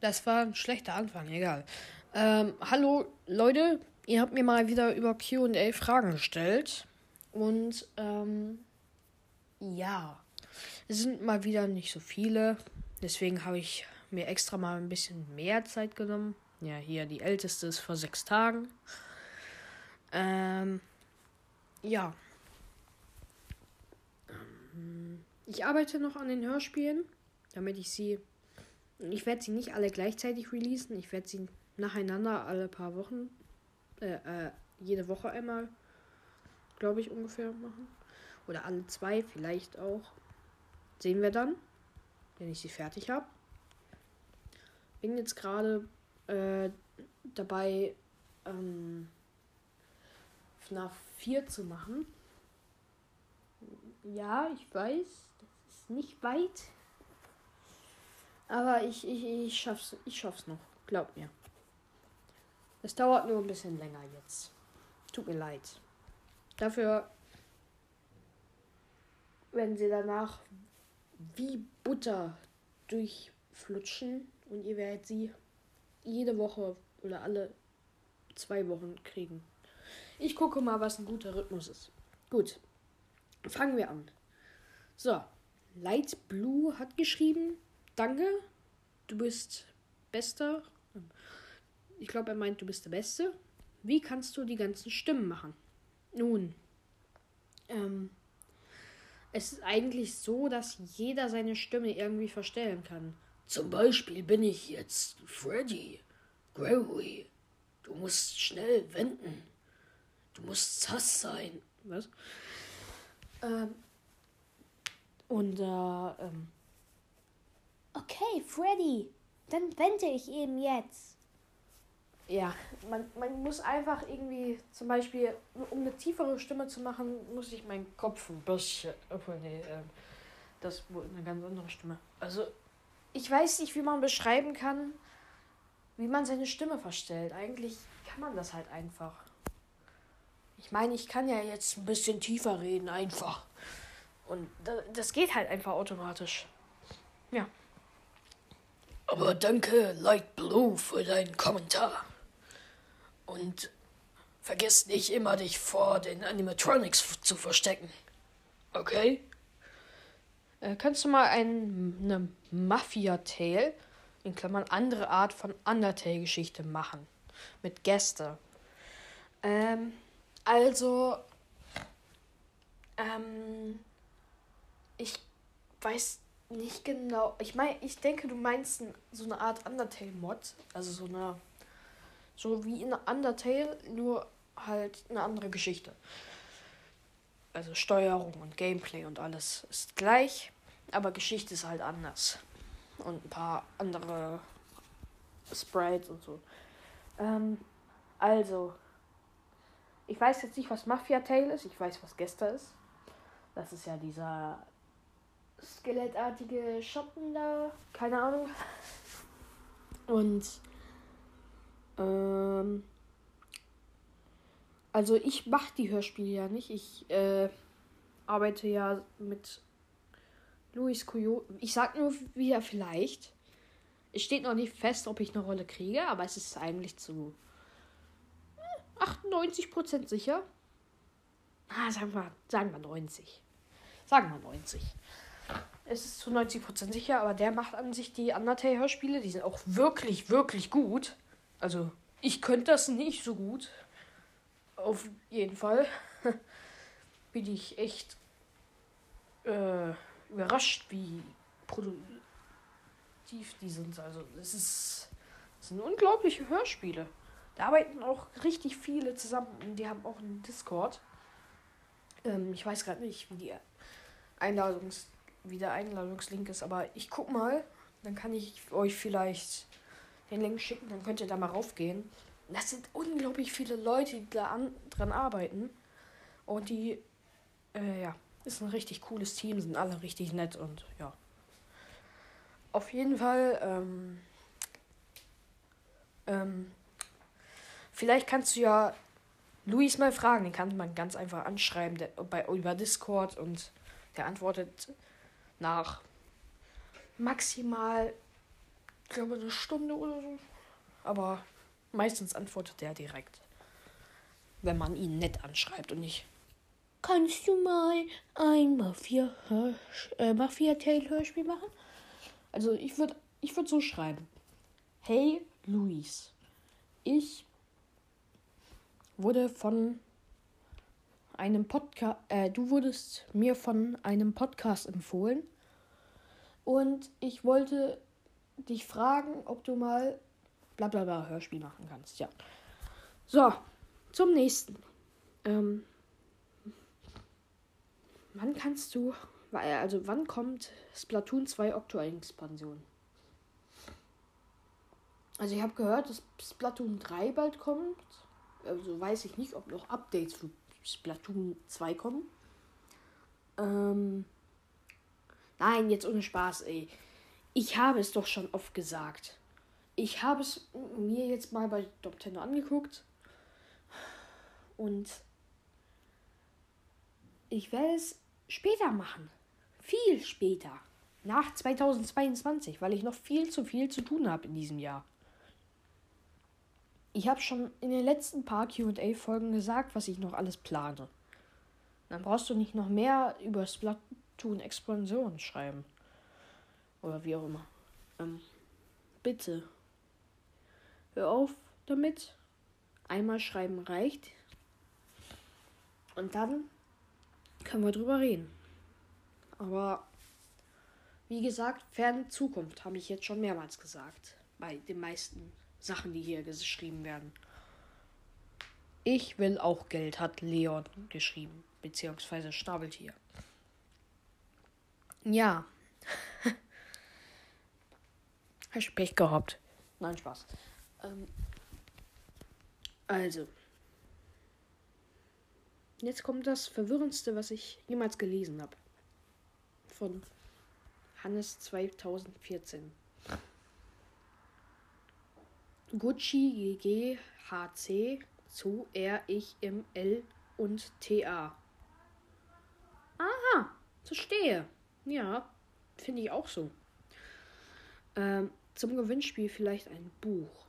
das war ein schlechter Anfang, egal. Ähm, hallo, Leute. Ihr habt mir mal wieder über QA Fragen gestellt. Und, ähm, ja. Es sind mal wieder nicht so viele. Deswegen habe ich mir extra mal ein bisschen mehr Zeit genommen. Ja, hier die älteste ist vor sechs Tagen. Ähm, ja. Ähm, ich arbeite noch an den Hörspielen, damit ich sie. Ich werde sie nicht alle gleichzeitig releasen. Ich werde sie nacheinander alle paar Wochen, äh, äh, jede Woche einmal, glaube ich, ungefähr machen. Oder alle zwei, vielleicht auch. Sehen wir dann, wenn ich sie fertig habe. Bin jetzt gerade äh, dabei, ähm, FNAF 4 zu machen. Ja, ich weiß, das ist nicht weit. Aber ich, ich, ich schaff's, ich schaff's noch. Glaub mir. Es dauert nur ein bisschen länger jetzt. Tut mir leid. Dafür werden sie danach wie Butter durchflutschen und ihr werdet sie jede Woche oder alle zwei Wochen kriegen. Ich gucke mal, was ein guter Rhythmus ist. Gut. Fangen wir an. So. Light Blue hat geschrieben. Danke. Du bist bester. Ich glaube, er meint, du bist der Beste. Wie kannst du die ganzen Stimmen machen? Nun, ähm, es ist eigentlich so, dass jeder seine Stimme irgendwie verstellen kann. Zum Beispiel bin ich jetzt Freddy. Gregory. Du musst schnell wenden. Du musst sass sein. Was? Ähm, und äh, ähm, Okay, Freddy, dann wende ich eben jetzt. ja, man, man muss einfach irgendwie, zum Beispiel, um eine tiefere Stimme zu machen, muss ich meinen Kopf ein bisschen. Obwohl, nee, ähm, das wurde eine ganz andere Stimme. Also, ich weiß nicht, wie man beschreiben kann, wie man seine Stimme verstellt. Eigentlich kann man das halt einfach. Ich meine, ich kann ja jetzt ein bisschen tiefer reden, einfach. Und da- das geht halt einfach automatisch. Ja. Aber danke, Light Blue, für deinen Kommentar. Und vergiss nicht immer, dich vor den Animatronics zu verstecken. Okay? Äh, kannst du mal ein, eine Mafia-Tale, in Klammern andere Art von Undertale-Geschichte machen? Mit Gäste. Ähm, also, ähm, ich weiß nicht genau. Ich meine, ich denke, du meinst so eine Art Undertale-Mod. Also so eine. So wie in Undertale, nur halt eine andere Geschichte. Also Steuerung und Gameplay und alles ist gleich, aber Geschichte ist halt anders. Und ein paar andere Sprites und so. Ähm, also, ich weiß jetzt nicht, was Mafia Tale ist. Ich weiß, was Gester ist. Das ist ja dieser skelettartige Schatten da. Keine Ahnung. Und ähm, also ich mache die Hörspiele ja nicht. Ich äh, arbeite ja mit Luis Coyo. Ich sag nur wieder vielleicht. Es steht noch nicht fest, ob ich eine Rolle kriege, aber es ist eigentlich zu äh, 98% sicher. Ah, sagen wir, sagen wir 90. Sagen wir 90. Es ist zu 90% sicher, aber der macht an sich die Undertale-Hörspiele. Die sind auch wirklich, wirklich gut. Also, ich könnte das nicht so gut. Auf jeden Fall. Bin ich echt äh, überrascht, wie produktiv die sind. Also, es ist. Sind unglaubliche Hörspiele. Da arbeiten auch richtig viele zusammen. und Die haben auch einen Discord. Ähm, ich weiß gerade nicht, wie die Einladungs wie der Einladungslink ist, aber ich guck mal, dann kann ich euch vielleicht den Link schicken, dann könnt ihr da mal raufgehen. Das sind unglaublich viele Leute, die da an, dran arbeiten. Und die, äh, ja, ist ein richtig cooles Team, sind alle richtig nett und ja. Auf jeden Fall, ähm, ähm, vielleicht kannst du ja Luis mal fragen, den kann man ganz einfach anschreiben der, bei, über Discord und der antwortet nach maximal, ich glaube, eine Stunde oder so. Aber meistens antwortet der direkt. Wenn man ihn nett anschreibt und nicht. Kannst du mal ein Mafia, äh, Mafia Tale Hörspiel machen? Also ich würde ich würd so schreiben. Hey Luis, ich wurde von einem Podcast, äh, du wurdest mir von einem Podcast empfohlen und ich wollte dich fragen, ob du mal bla bla bla Hörspiel machen kannst. Ja. So, zum nächsten. Ähm, wann kannst du, also wann kommt Splatoon 2 Okto-Expansion? Also ich habe gehört, dass Splatoon 3 bald kommt. Also weiß ich nicht, ob noch Updates Splatoon 2 kommen. Ähm, nein, jetzt ohne Spaß, ey. Ich habe es doch schon oft gesagt. Ich habe es mir jetzt mal bei Nintendo angeguckt. Und ich werde es später machen. Viel später. Nach 2022, weil ich noch viel zu viel zu tun habe in diesem Jahr. Ich habe schon in den letzten paar QA-Folgen gesagt, was ich noch alles plane. Dann brauchst du nicht noch mehr über Splatoon Expansion schreiben. Oder wie auch immer. Ähm, bitte. Hör auf damit. Einmal schreiben reicht. Und dann können wir drüber reden. Aber wie gesagt, ferne Zukunft habe ich jetzt schon mehrmals gesagt. Bei den meisten Sachen, die hier geschrieben werden. Ich will auch Geld, hat Leon geschrieben. Beziehungsweise Schnabeltier. Ja. Hast Pech gehabt? Nein, Spaß. Ähm, also. Jetzt kommt das Verwirrendste, was ich jemals gelesen habe. Von Hannes 2014. Gucci GG HC zu R ich im L und TA. Aha, verstehe. Ja, finde ich auch so. Ähm, zum Gewinnspiel vielleicht ein Buch.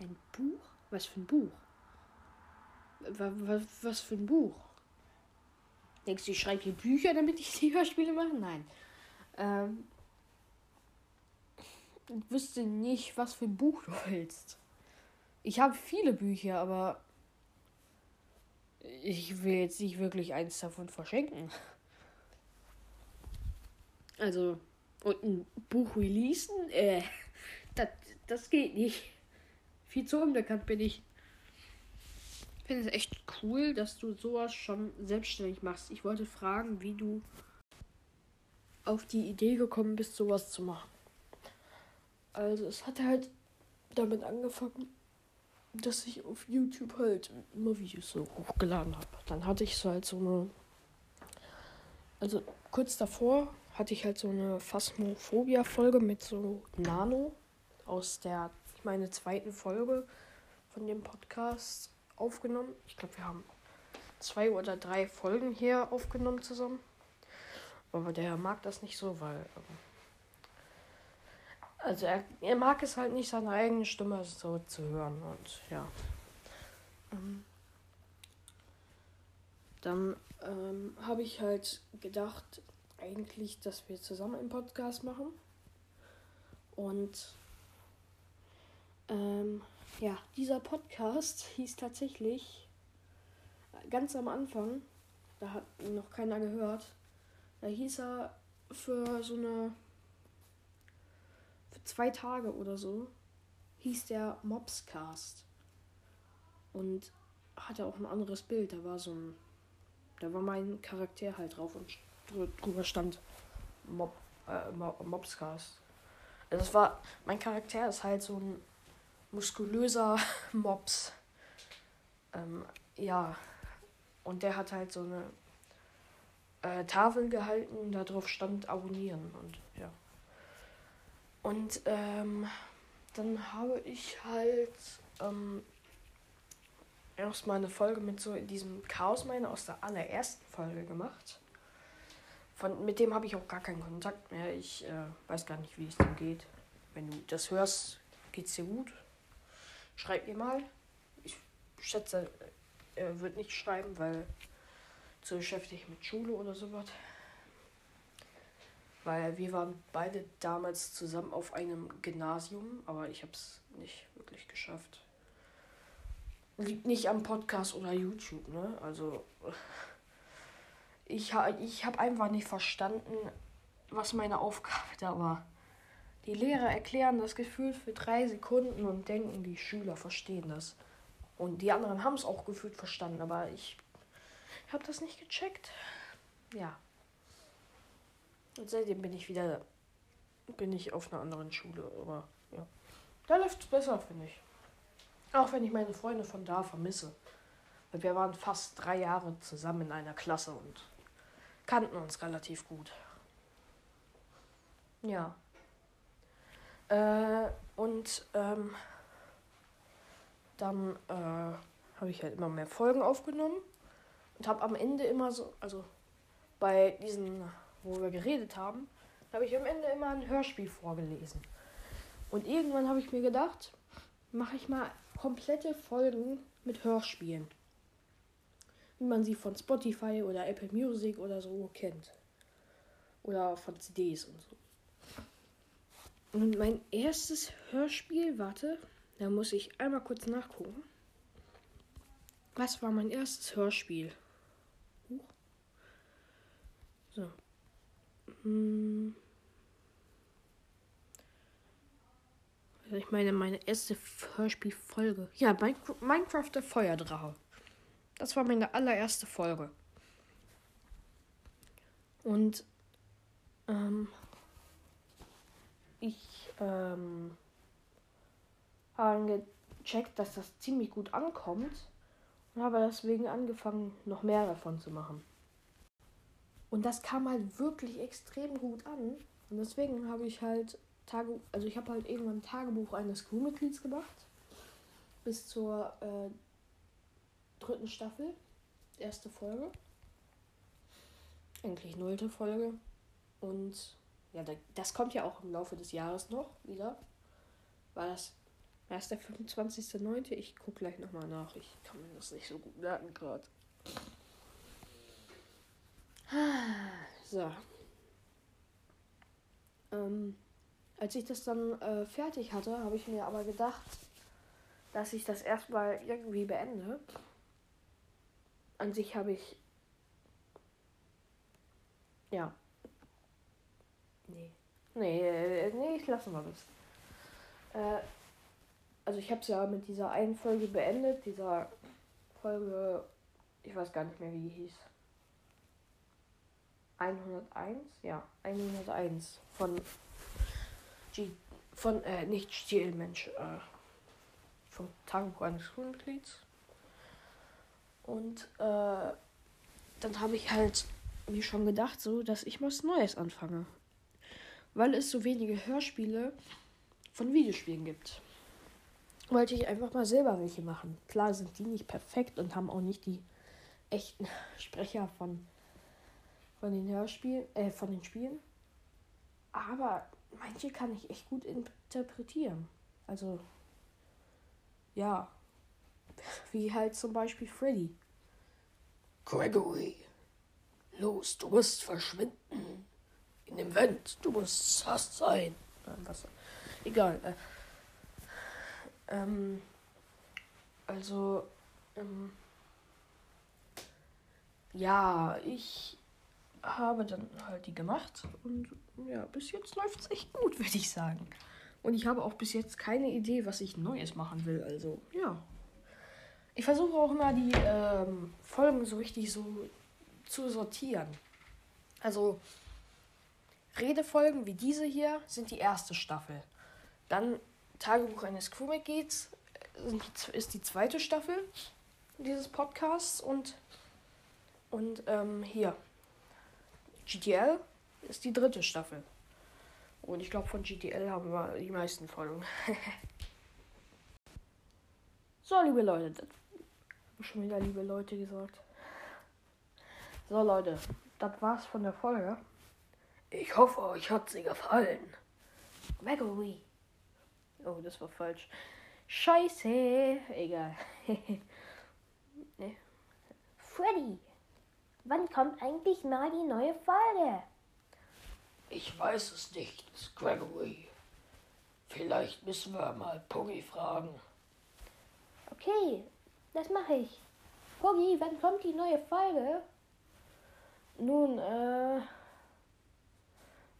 Ein Buch? Was für ein Buch? Was, was für ein Buch? Denkst du, ich schreibe hier Bücher, damit ich die Hörspiele mache? Nein. Ähm, wüsste nicht, was für ein Buch du willst. Ich habe viele Bücher, aber ich will jetzt nicht wirklich eins davon verschenken. Also, und ein Buch releasen? Äh, das, das geht nicht. Viel zu unbekannt bin ich. Ich finde es echt cool, dass du sowas schon selbstständig machst. Ich wollte fragen, wie du auf die Idee gekommen bist, sowas zu machen. Also es hat halt damit angefangen, dass ich auf YouTube halt immer Videos so hochgeladen habe. Dann hatte ich so halt so eine. Also kurz davor hatte ich halt so eine Phasmophobia-Folge mit so Nano aus der, ich meine, zweiten Folge von dem Podcast aufgenommen. Ich glaube, wir haben zwei oder drei Folgen hier aufgenommen zusammen. Aber der mag das nicht so, weil. Ähm, also er, er mag es halt nicht, seine eigene Stimme so zu hören. Und ja. Ähm, dann ähm, habe ich halt gedacht, eigentlich, dass wir zusammen einen Podcast machen. Und ähm, ja, dieser Podcast hieß tatsächlich ganz am Anfang, da hat noch keiner gehört, da hieß er für so eine zwei Tage oder so hieß der Mobscast. Und hatte auch ein anderes Bild. Da war so ein. Da war mein Charakter halt drauf und drüber stand Mob, äh, Mobscast. Also es war. Mein Charakter ist halt so ein muskulöser Mobs. Ähm, ja. Und der hat halt so eine äh, Tafel gehalten, da drauf stand abonnieren und. Und ähm, dann habe ich halt ähm, erstmal eine Folge mit so diesem Chaos-Miner aus der allerersten Folge gemacht. Von, mit dem habe ich auch gar keinen Kontakt mehr. Ich äh, weiß gar nicht, wie es dem geht. Wenn du das hörst, geht's dir gut? Schreib mir mal. Ich schätze, er wird nicht schreiben, weil zu beschäftigt mit Schule oder sowas. Weil wir waren beide damals zusammen auf einem Gymnasium, aber ich habe es nicht wirklich geschafft. Liegt nicht am Podcast oder YouTube, ne? Also ich, ich habe einfach nicht verstanden, was meine Aufgabe da war. Die Lehrer erklären das Gefühl für drei Sekunden und denken, die Schüler verstehen das. Und die anderen haben es auch gefühlt verstanden, aber ich habe das nicht gecheckt. Ja. Und seitdem bin ich wieder bin ich auf einer anderen Schule, aber ja. Da läuft es besser, finde ich. Auch wenn ich meine Freunde von da vermisse. Weil wir waren fast drei Jahre zusammen in einer Klasse und kannten uns relativ gut. Ja. Äh, und ähm, dann äh, habe ich halt immer mehr Folgen aufgenommen und habe am Ende immer so, also bei diesen, wo wir geredet haben, habe ich am Ende immer ein Hörspiel vorgelesen. Und irgendwann habe ich mir gedacht, mache ich mal komplette Folgen mit Hörspielen. Wie man sie von Spotify oder Apple Music oder so kennt. Oder von CDs und so. Und mein erstes Hörspiel, warte, da muss ich einmal kurz nachgucken. Was war mein erstes Hörspiel? So. Hm. Ich meine, meine erste Hörspielfolge. Ja, Minecraft der Feuerdrache. Das war meine allererste Folge. Und ähm, ich ähm, habe gecheckt, dass das ziemlich gut ankommt und habe deswegen angefangen, noch mehr davon zu machen. Und das kam halt wirklich extrem gut an. Und deswegen habe ich halt Tage, also ich habe halt irgendwann ein Tagebuch eines Crewmitglieds gemacht. Bis zur äh, dritten Staffel. Erste Folge. Eigentlich nullte Folge. Und ja, das kommt ja auch im Laufe des Jahres noch wieder. War das erst der 25.09.? Ich gucke gleich nochmal nach. Ich kann mir das nicht so gut merken gerade. So. Ähm, als ich das dann äh, fertig hatte, habe ich mir aber gedacht, dass ich das erstmal irgendwie beende. An sich habe ich. Ja, Nee. Nee, äh, nee, ich lasse mal das. Äh, also ich habe es ja mit dieser einen Folge beendet, dieser Folge, ich weiß gar nicht mehr, wie die hieß. 101? Ja, 101 von G von, äh, nicht GTL Mensch, äh, vom Tagebuch eines Schulmitglieds. Und äh, dann habe ich halt mir schon gedacht, so, dass ich was Neues anfange weil es so wenige Hörspiele von Videospielen gibt. Wollte ich einfach mal selber welche machen. Klar sind die nicht perfekt und haben auch nicht die echten Sprecher von, von den Hörspielen, äh, von den Spielen. Aber manche kann ich echt gut interpretieren. Also, ja. Wie halt zum Beispiel Freddy. Gregory, los, du musst verschwinden in dem Vent. Du musst Sass sein. Was? Egal. Äh, ähm, also, ähm, ja, ich habe dann halt die gemacht und ja, bis jetzt läuft es echt gut, würde ich sagen. Und ich habe auch bis jetzt keine Idee, was ich Neues machen will. Also, ja. Ich versuche auch immer die ähm, Folgen so richtig so zu sortieren. Also, Redefolgen wie diese hier sind die erste Staffel. Dann Tagebuch eines Crewmitglieds ist die zweite Staffel dieses Podcasts und, und ähm, hier GTL ist die dritte Staffel. Und ich glaube, von GTL haben wir die meisten Folgen. so, liebe Leute, Schon wieder liebe Leute gesagt. So Leute, das war's von der Folge. Ich hoffe, euch hat sie gefallen. Gregory. Oh, das war falsch. Scheiße. Egal. nee. Freddy, wann kommt eigentlich mal die neue Folge? Ich weiß es nicht, Gregory. Vielleicht müssen wir mal Puggy fragen. Okay, das mache ich. Puggy, wann kommt die neue Folge? Nun, äh.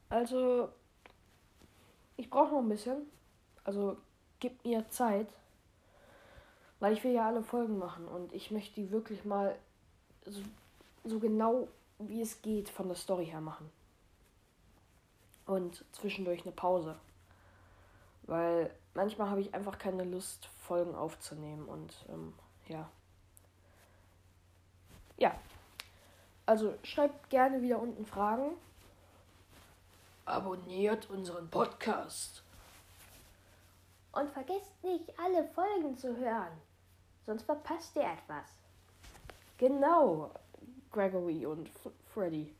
Also. Ich brauche noch ein bisschen. Also, gib mir Zeit. Weil ich will ja alle Folgen machen und ich möchte die wirklich mal so, so genau wie es geht von der Story her machen. Und zwischendurch eine Pause. Weil manchmal habe ich einfach keine Lust, Folgen aufzunehmen und ähm, ja. Ja. Also schreibt gerne wieder unten Fragen. Abonniert unseren Podcast. Und vergesst nicht, alle Folgen zu hören. Sonst verpasst ihr etwas. Genau, Gregory und F Freddy.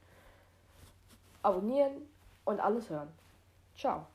Abonnieren und alles hören. Ciao.